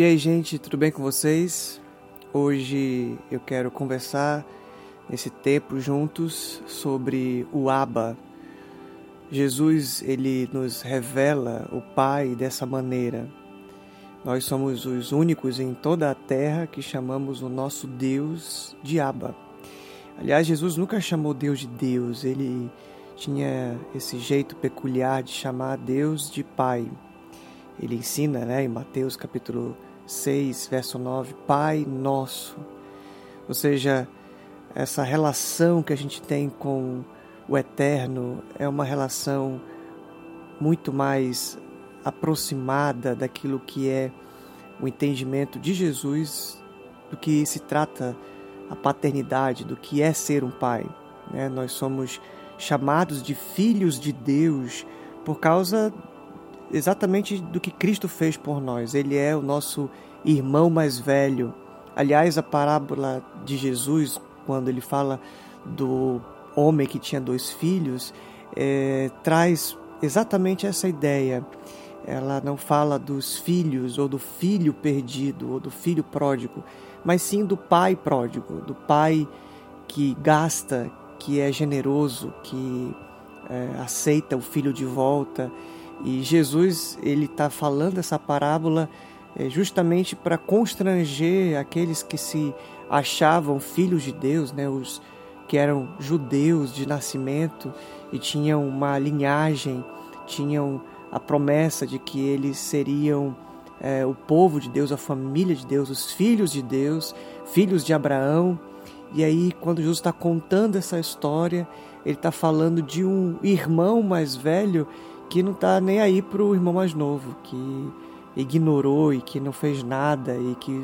E aí, gente, tudo bem com vocês? Hoje eu quero conversar nesse tempo juntos sobre o Abba. Jesus, ele nos revela o Pai dessa maneira. Nós somos os únicos em toda a terra que chamamos o nosso Deus de Abba. Aliás, Jesus nunca chamou Deus de Deus, ele tinha esse jeito peculiar de chamar Deus de Pai. Ele ensina né, em Mateus capítulo 6, verso 9, Pai Nosso. Ou seja, essa relação que a gente tem com o Eterno é uma relação muito mais aproximada daquilo que é o entendimento de Jesus do que se trata a paternidade, do que é ser um pai. Né? Nós somos chamados de filhos de Deus por causa exatamente do que Cristo fez por nós. Ele é o nosso irmão mais velho. Aliás, a parábola de Jesus, quando ele fala do homem que tinha dois filhos, é, traz exatamente essa ideia. Ela não fala dos filhos ou do filho perdido ou do filho pródigo, mas sim do pai pródigo, do pai que gasta, que é generoso, que é, aceita o filho de volta. E Jesus ele está falando essa parábola é, justamente para constranger aqueles que se achavam filhos de Deus, né, os que eram judeus de nascimento e tinham uma linhagem, tinham a promessa de que eles seriam é, o povo de Deus, a família de Deus, os filhos de Deus, filhos de Abraão. E aí, quando Jesus está contando essa história, ele está falando de um irmão mais velho que não está nem aí para o irmão mais novo, que ignorou e que não fez nada e que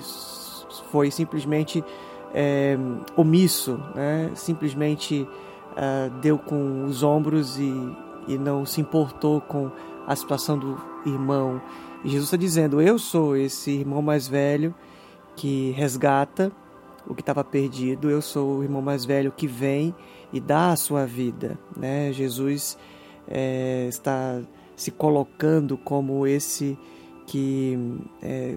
foi simplesmente é, omisso, né? simplesmente uh, deu com os ombros e, e não se importou com a situação do irmão. E Jesus está dizendo: Eu sou esse irmão mais velho que resgata o que estava perdido, eu sou o irmão mais velho que vem e dá a sua vida. Né? Jesus é, está se colocando como esse que é,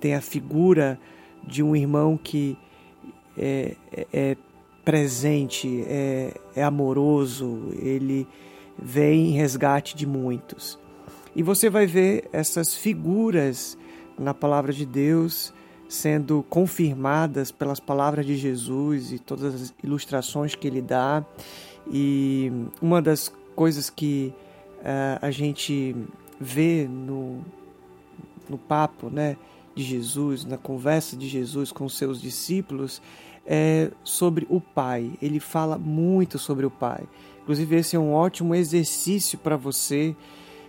tem a figura de um irmão que é, é, é presente, é, é amoroso, ele vem em resgate de muitos. E você vai ver essas figuras na palavra de Deus sendo confirmadas pelas palavras de Jesus e todas as ilustrações que ele dá. E uma das coisas que uh, a gente vê no, no papo né, de Jesus, na conversa de Jesus com seus discípulos, é sobre o Pai. Ele fala muito sobre o Pai. Inclusive, esse é um ótimo exercício para você.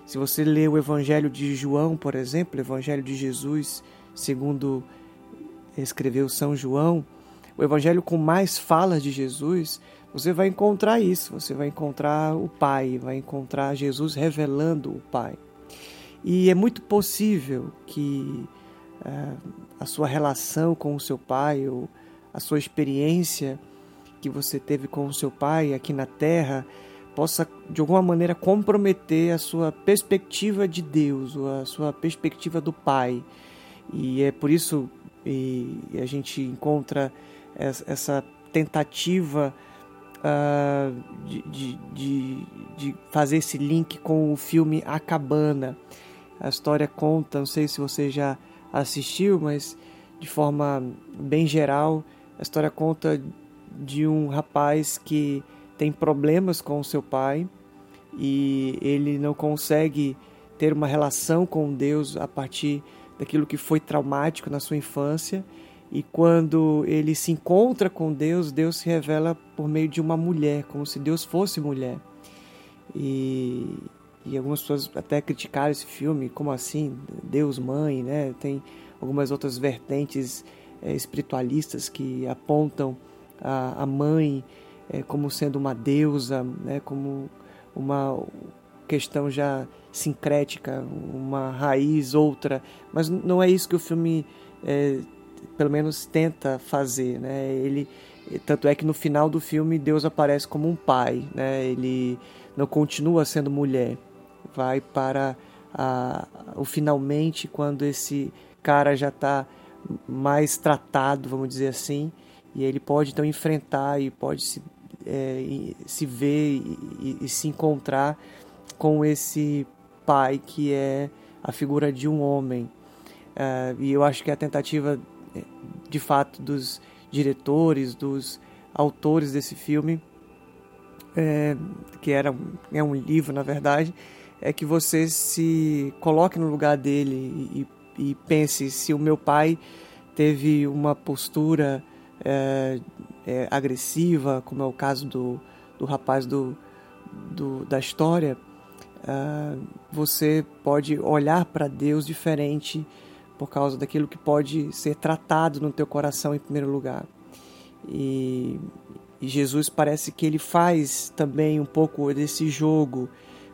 Se você ler o Evangelho de João, por exemplo, o Evangelho de Jesus, segundo escreveu São João, o Evangelho com mais falas de Jesus, você vai encontrar isso. Você vai encontrar o Pai, vai encontrar Jesus revelando o Pai. E é muito possível que uh, a sua relação com o seu pai, ou a sua experiência que você teve com o seu pai aqui na terra, possa de alguma maneira comprometer a sua perspectiva de Deus, ou a sua perspectiva do Pai. E é por isso que a gente encontra essa tentativa uh, de, de, de, de, fazer esse link com o filme A Cabana. A história conta, não sei se você já assistiu, mas de forma bem geral, a história conta de um rapaz que tem problemas com seu pai e ele não consegue ter uma relação com Deus a partir daquilo que foi traumático na sua infância. E quando ele se encontra com Deus, Deus se revela por meio de uma mulher, como se Deus fosse mulher. E, e algumas pessoas até criticaram esse filme, como assim, Deus mãe, né? Tem algumas outras vertentes é, espiritualistas que apontam a, a mãe é, como sendo uma deusa, né? Como uma questão já sincrética, uma raiz outra, mas não é isso que o filme é, pelo menos tenta fazer, né? Ele tanto é que no final do filme Deus aparece como um pai, né? Ele não continua sendo mulher, vai para a, o finalmente quando esse cara já está mais tratado, vamos dizer assim, e ele pode então enfrentar e pode se, é, se ver e, e, se encontrar com esse pai que é a figura de um homem. Uh, e eu acho que a tentativa, de fato, dos diretores, dos autores desse filme, é, que era é um livro, na verdade, é que você se coloque no lugar dele e, e pense se o meu pai teve uma postura é, é, agressiva, como é o caso do, do rapaz do, do da história, uh, você pode olhar para Deus diferente por causa daquilo que pode ser tratado no teu coração em primeiro lugar. E, e Jesus parece que ele faz também um pouco desse jogo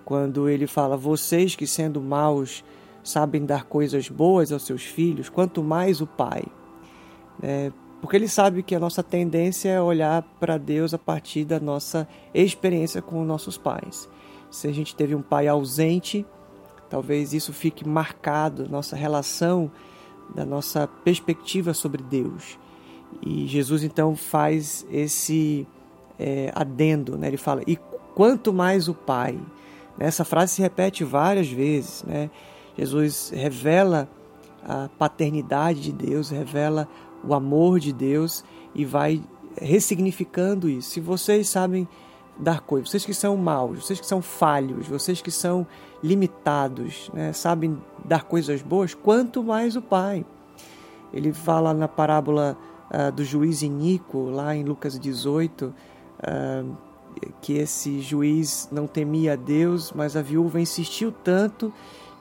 quando ele fala: vocês que sendo maus sabem dar coisas boas aos seus filhos, quanto mais o Pai. É, porque ele sabe que a nossa tendência é olhar para Deus a partir da nossa experiência com nossos pais. Se a gente teve um pai ausente, talvez isso fique marcado, nossa relação, da nossa perspectiva sobre Deus. E Jesus então faz esse é, adendo, né? ele fala: e quanto mais o Pai. Essa frase se repete várias vezes. Né? Jesus revela a paternidade de Deus, revela o amor de Deus e vai ressignificando isso. Se vocês sabem dar coisas, vocês que são maus, vocês que são falhos, vocês que são limitados, né, sabem dar coisas boas, quanto mais o Pai. Ele fala na parábola uh, do juiz Inico, lá em Lucas 18, uh, ah, que esse juiz não temia a Deus, mas a viúva insistiu tanto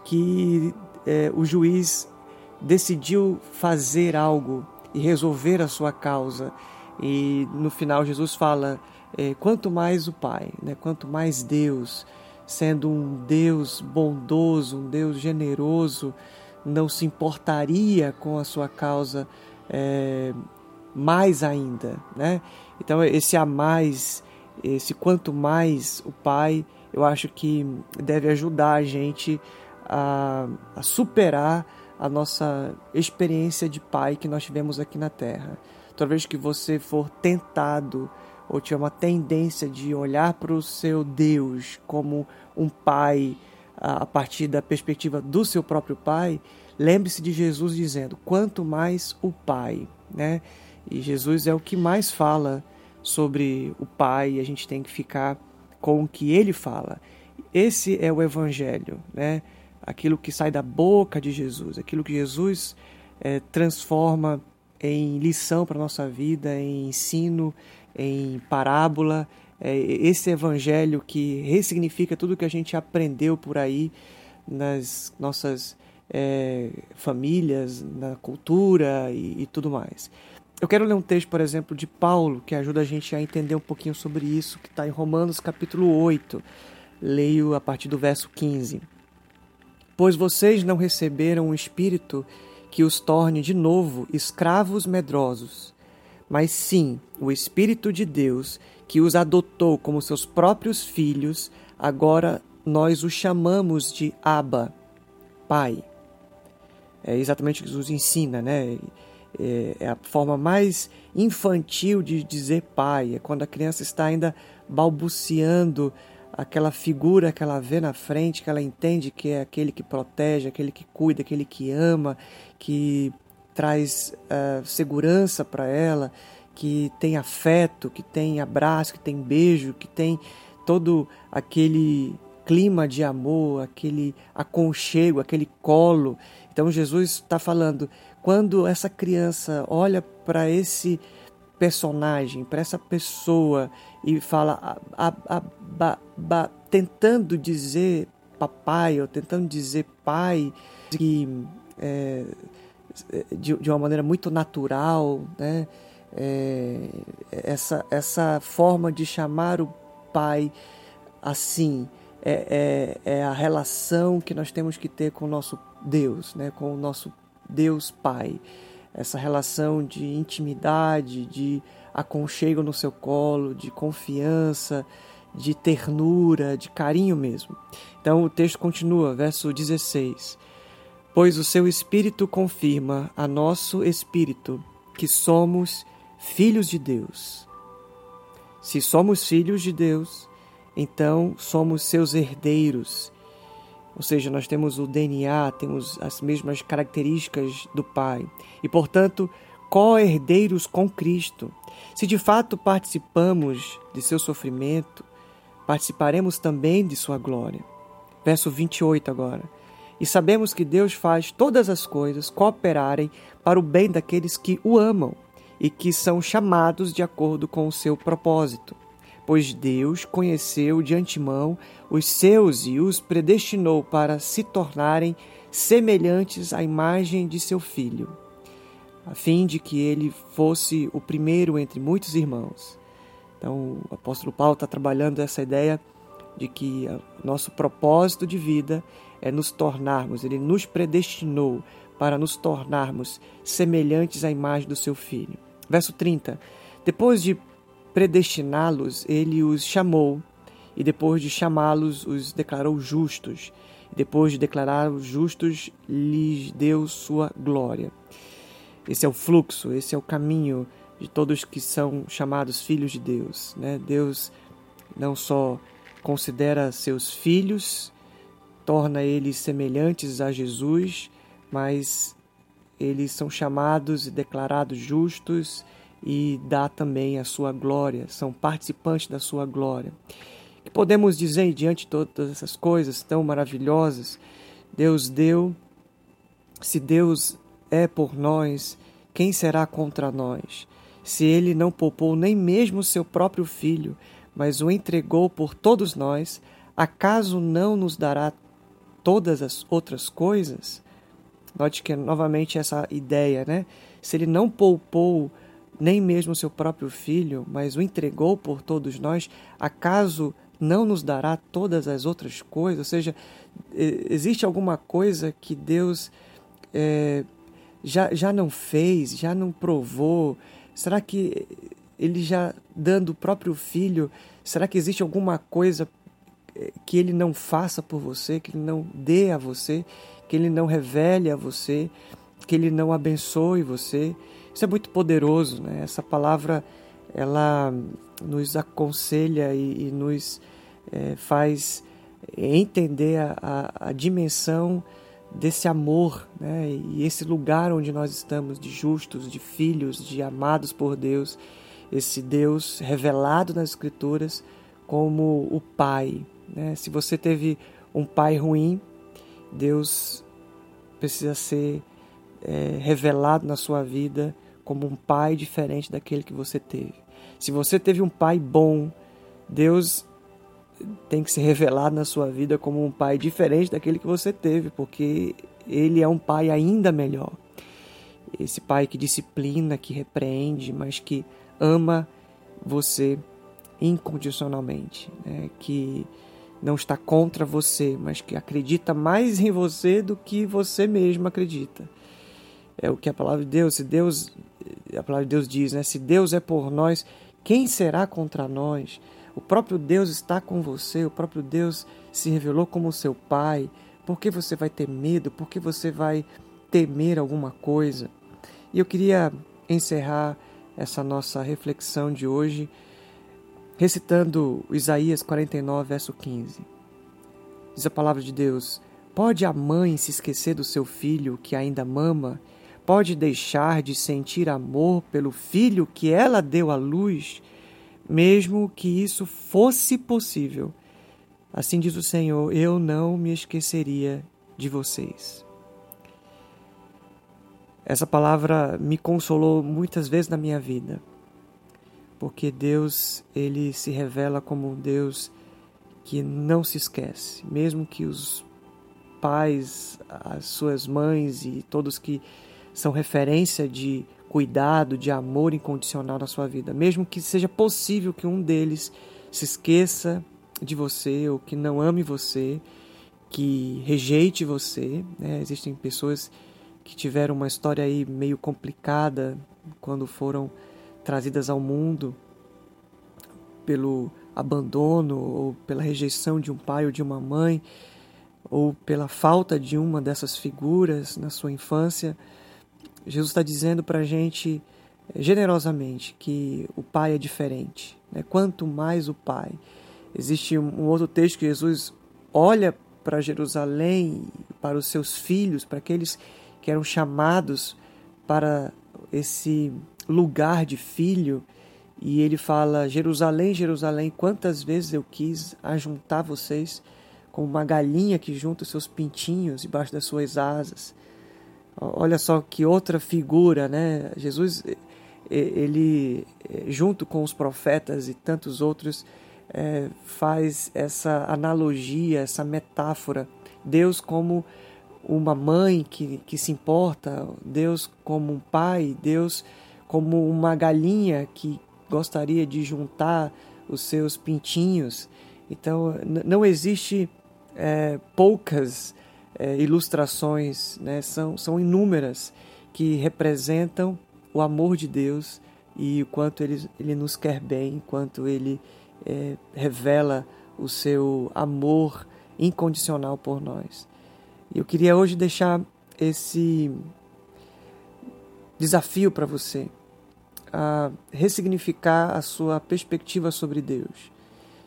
que uh, o juiz decidiu fazer algo e resolver a sua causa. E no final Jesus fala: eh, quanto mais o Pai, né, quanto mais Deus, sendo um Deus bondoso, um Deus generoso, não se importaria com a sua causa é, mais ainda, né? Então esse a mais, esse quanto mais o Pai, eu acho que deve ajudar a gente a, a superar a nossa experiência de pai que nós tivemos aqui na Terra. Toda vez que você for tentado ou tiver uma tendência de olhar para o seu Deus como um pai a partir da perspectiva do seu próprio pai, lembre-se de Jesus dizendo: quanto mais o Pai, né? E Jesus é o que mais fala sobre o Pai, e a gente tem que ficar com o que ele fala. Esse é o Evangelho, né? aquilo que sai da boca de Jesus, aquilo que Jesus é, transforma em lição para a nossa vida, em ensino, em parábola. É esse evangelho que ressignifica tudo que a gente aprendeu por aí nas nossas é, famílias, na cultura e, e tudo mais. Eu quero ler um texto, por exemplo, de Paulo, que ajuda a gente a entender um pouquinho sobre isso, que está em Romanos capítulo 8. Leio a partir do verso 15. Pois vocês não receberam um espírito que os torne de novo escravos medrosos, mas sim o Espírito de Deus que os adotou como seus próprios filhos, agora nós os chamamos de Abba, Pai. É exatamente o que Jesus ensina, né? É, é a forma mais infantil de dizer pai, é quando a criança está ainda balbuciando aquela figura que ela vê na frente, que ela entende que é aquele que protege, aquele que cuida, aquele que ama, que traz uh, segurança para ela, que tem afeto, que tem abraço, que tem beijo, que tem todo aquele clima de amor, aquele aconchego, aquele colo. Então Jesus está falando, quando essa criança olha para esse personagem, para essa pessoa e fala, a, a, a, tentando dizer papai ou tentando dizer pai, que é, de, de uma maneira muito natural, né? É, essa, essa forma de chamar o pai assim é, é, é, a relação que nós temos que ter com o nosso Deus, né? com o nosso Deus Pai essa relação de intimidade, de aconchego no seu colo, de confiança, de ternura, de carinho mesmo. Então o texto continua, verso 16. Pois o seu Espírito confirma a nosso espírito que somos filhos de Deus. Se somos filhos de Deus, então somos seus herdeiros. Ou seja, nós temos o DNA, temos as mesmas características do Pai e, portanto, co-herdeiros com Cristo. Se de fato participamos de seu sofrimento, participaremos também de sua glória. Verso 28 agora. E sabemos que Deus faz todas as coisas cooperarem para o bem daqueles que o amam e que são chamados de acordo com o seu propósito. Pois Deus conheceu de antemão os seus e os predestinou para se tornarem semelhantes à imagem de seu filho, a fim de que ele fosse o primeiro entre muitos irmãos. Então, o apóstolo Paulo está trabalhando essa ideia de que nosso propósito de vida é nos tornarmos, ele nos predestinou para nos tornarmos semelhantes à imagem do seu filho. Verso 30. Depois de predestiná-los, ele os chamou, e depois de chamá-los, os declarou justos. E depois de declará-los justos, lhes deu sua glória. Esse é o fluxo, esse é o caminho de todos que são chamados filhos de Deus. Né? Deus não só considera seus filhos, torna eles semelhantes a Jesus, mas eles são chamados e declarados justos e dá também a sua glória, são participantes da sua glória. Que podemos dizer diante de todas essas coisas tão maravilhosas, Deus deu, se Deus é por nós, quem será contra nós? Se ele não poupou nem mesmo seu próprio filho, mas o entregou por todos nós, acaso não nos dará todas as outras coisas? Note que novamente essa ideia, né? Se ele não poupou nem mesmo seu próprio filho, mas o entregou por todos nós, acaso não nos dará todas as outras coisas? Ou seja, existe alguma coisa que Deus é, já, já não fez, já não provou? Será que ele já dando o próprio filho, será que existe alguma coisa que ele não faça por você, que ele não dê a você, que ele não revele a você, que ele não abençoe você? Isso é muito poderoso, né? Essa palavra ela nos aconselha e, e nos é, faz entender a, a, a, dimensão desse amor né? e esse lugar onde nós estamos de justos, de filhos, de amados por Deus esse Deus revelado nas Escrituras como o Pai. Né? Se você teve um pai ruim, Deus precisa ser é, revelado na sua vida como um pai diferente daquele que você teve. Se você teve um pai bom, Deus tem que ser revelado na sua vida como um pai diferente daquele que você teve, porque ele é um pai ainda melhor. Esse pai que disciplina, que repreende, mas que ama você incondicionalmente, né? que não está contra você, mas que acredita mais em você do que você mesmo acredita. É o que a palavra de Deus, se Deus, a palavra de Deus diz, né? Se Deus é por nós, quem será contra nós? O próprio Deus está com você, o próprio Deus se revelou como seu pai. Por que você vai ter medo? Por que você vai temer alguma coisa? E eu queria encerrar essa nossa reflexão de hoje, recitando Isaías 49, verso 15. Diz a palavra de Deus: Pode a mãe se esquecer do seu filho que ainda mama? Pode deixar de sentir amor pelo filho que ela deu à luz, mesmo que isso fosse possível? Assim diz o Senhor: Eu não me esqueceria de vocês. Essa palavra me consolou muitas vezes na minha vida, porque Deus, ele se revela como um Deus que não se esquece, mesmo que os pais, as suas mães e todos que são referência de cuidado, de amor incondicional na sua vida, mesmo que seja possível que um deles se esqueça de você ou que não ame você, que rejeite você, né? existem pessoas que tiveram uma história aí meio complicada quando foram trazidas ao mundo pelo abandono ou pela rejeição de um pai ou de uma mãe. ou pela falta de uma dessas figuras na sua infância, Jesus está dizendo para a gente eh, generosamente que o Pai é diferente. Né? Quanto mais o Pai. Existe um outro texto que Jesus olha para Jerusalém, para os seus filhos, para aqueles que eram chamados para esse lugar de filho, e ele fala: Jerusalém, Jerusalém, quantas vezes eu quis ajuntar vocês como uma galinha que junta seus pintinhos debaixo das suas asas. Olha só que outra figura, né? Jesus, ele, junto com os profetas e tantos outros, é, faz essa analogia, essa metáfora. Deus como uma mãe que, que se importa, Deus como um pai, Deus como uma galinha que gostaria de juntar os seus pintinhos. Então, não existe é, poucas é, ilustrações, né? são, são inúmeras, que representam o amor de Deus e o quanto ele, ele nos quer bem, quanto ele é, revela o seu amor incondicional por nós. Eu queria hoje deixar esse desafio para você a ressignificar a sua perspectiva sobre Deus.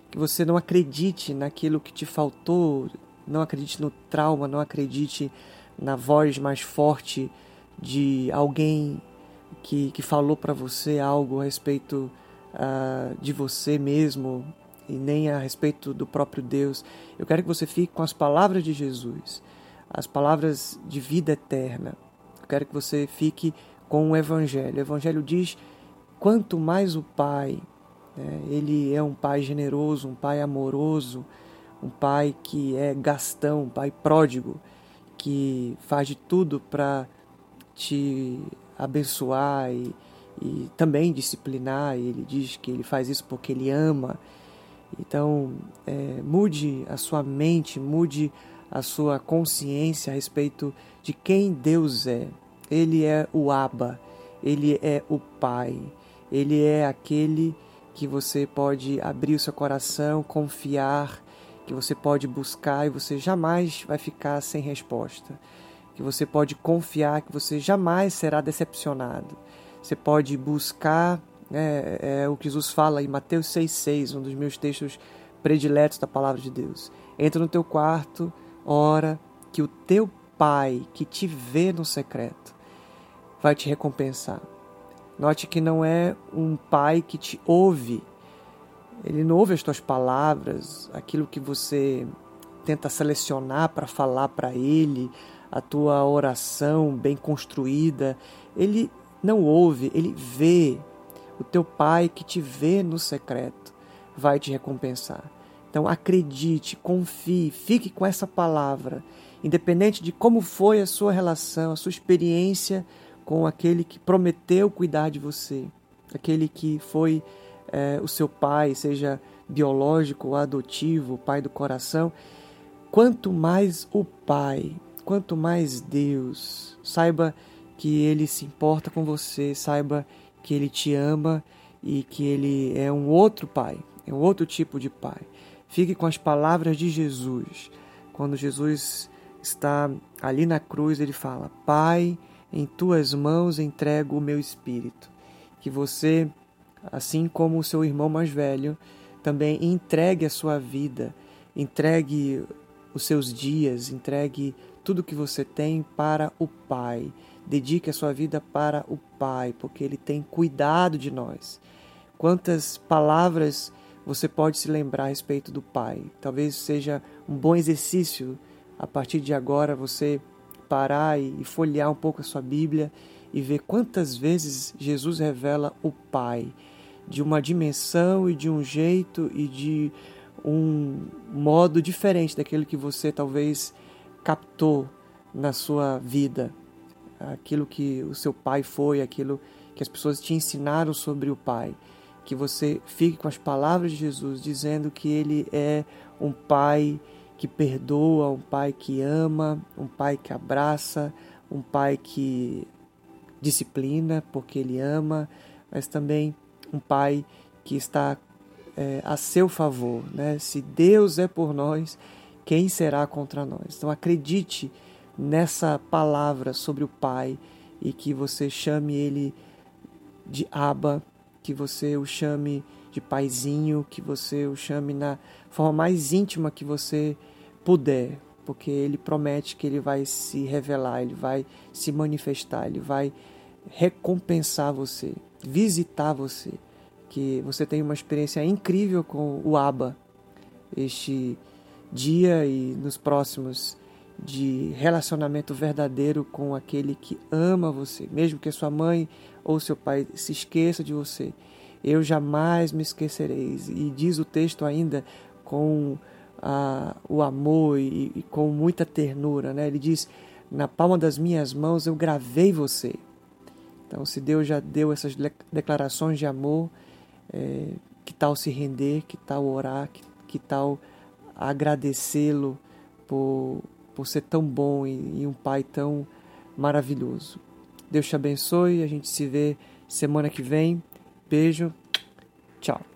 Que você não acredite naquilo que te faltou, não acredite no trauma, não acredite na voz mais forte de alguém que, que falou para você algo a respeito uh, de você mesmo e nem a respeito do próprio Deus. Eu quero que você fique com as palavras de Jesus, as palavras de vida eterna. Eu quero que você fique com o Evangelho. O Evangelho diz: quanto mais o Pai, né, ele é um Pai generoso, um Pai amoroso, um Pai que é gastão, um Pai pródigo, que faz de tudo para te abençoar e, e também disciplinar. Ele diz que ele faz isso porque ele ama. Então, é, mude a sua mente, mude a sua consciência a respeito de quem Deus é. Ele é o Abba, ele é o Pai, ele é aquele que você pode abrir o seu coração, confiar, que você pode buscar e você jamais vai ficar sem resposta. Que você pode confiar que você jamais será decepcionado. Você pode buscar é, é o que Jesus fala em Mateus 6,6, um dos meus textos prediletos da palavra de Deus. Entra no teu quarto, ora, que o teu Pai que te vê no secreto vai te recompensar. Note que não é um Pai que te ouve, ele não ouve as tuas palavras, aquilo que você tenta selecionar para falar para ele, a tua oração bem construída. Ele não ouve, ele vê. O teu Pai que te vê no secreto vai te recompensar. Então acredite, confie, fique com essa palavra, independente de como foi a sua relação, a sua experiência com aquele que prometeu cuidar de você, aquele que foi é, o seu pai, seja biológico ou adotivo, pai do coração. Quanto mais o Pai, quanto mais Deus, saiba que ele se importa com você, saiba que ele te ama e que ele é um outro pai, é um outro tipo de pai. Fique com as palavras de Jesus. Quando Jesus está ali na cruz, ele fala: Pai, em tuas mãos entrego o meu espírito. Que você, assim como o seu irmão mais velho, também entregue a sua vida, entregue os seus dias, entregue tudo que você tem para o Pai. Dedique a sua vida para o Pai, porque Ele tem cuidado de nós. Quantas palavras você pode se lembrar a respeito do Pai? Talvez seja um bom exercício a partir de agora você parar e folhear um pouco a sua Bíblia e ver quantas vezes Jesus revela o Pai de uma dimensão e de um jeito e de um modo diferente daquele que você talvez captou na sua vida aquilo que o seu pai foi, aquilo que as pessoas te ensinaram sobre o pai. Que você fique com as palavras de Jesus dizendo que ele é um pai que perdoa, um pai que ama, um pai que abraça, um pai que disciplina porque ele ama, mas também um pai que está é, a seu favor. Né? Se Deus é por nós, quem será contra nós? Então acredite nessa palavra sobre o Pai e que você chame ele de Abba, que você o chame de paizinho, que você o chame na forma mais íntima que você puder, porque ele promete que ele vai se revelar, ele vai se manifestar, ele vai recompensar você, visitar você, que você tenha uma experiência incrível com o Abba este dia e nos próximos de relacionamento verdadeiro com aquele que ama você, mesmo que sua mãe ou seu pai se esqueça de você. Eu jamais me esquecereis. E diz o texto ainda com o amor e, e, com muita ternura, né? Ele diz: na palma das minhas mãos eu gravei você. Então, se Deus já deu essas declarações de amor, é, que tal se render, que tal orar, que, que tal agradecê-lo por, por ser tão bom e, e um pai tão maravilhoso. Deus te abençoe, a gente se vê semana que vem. Beijo, tchau.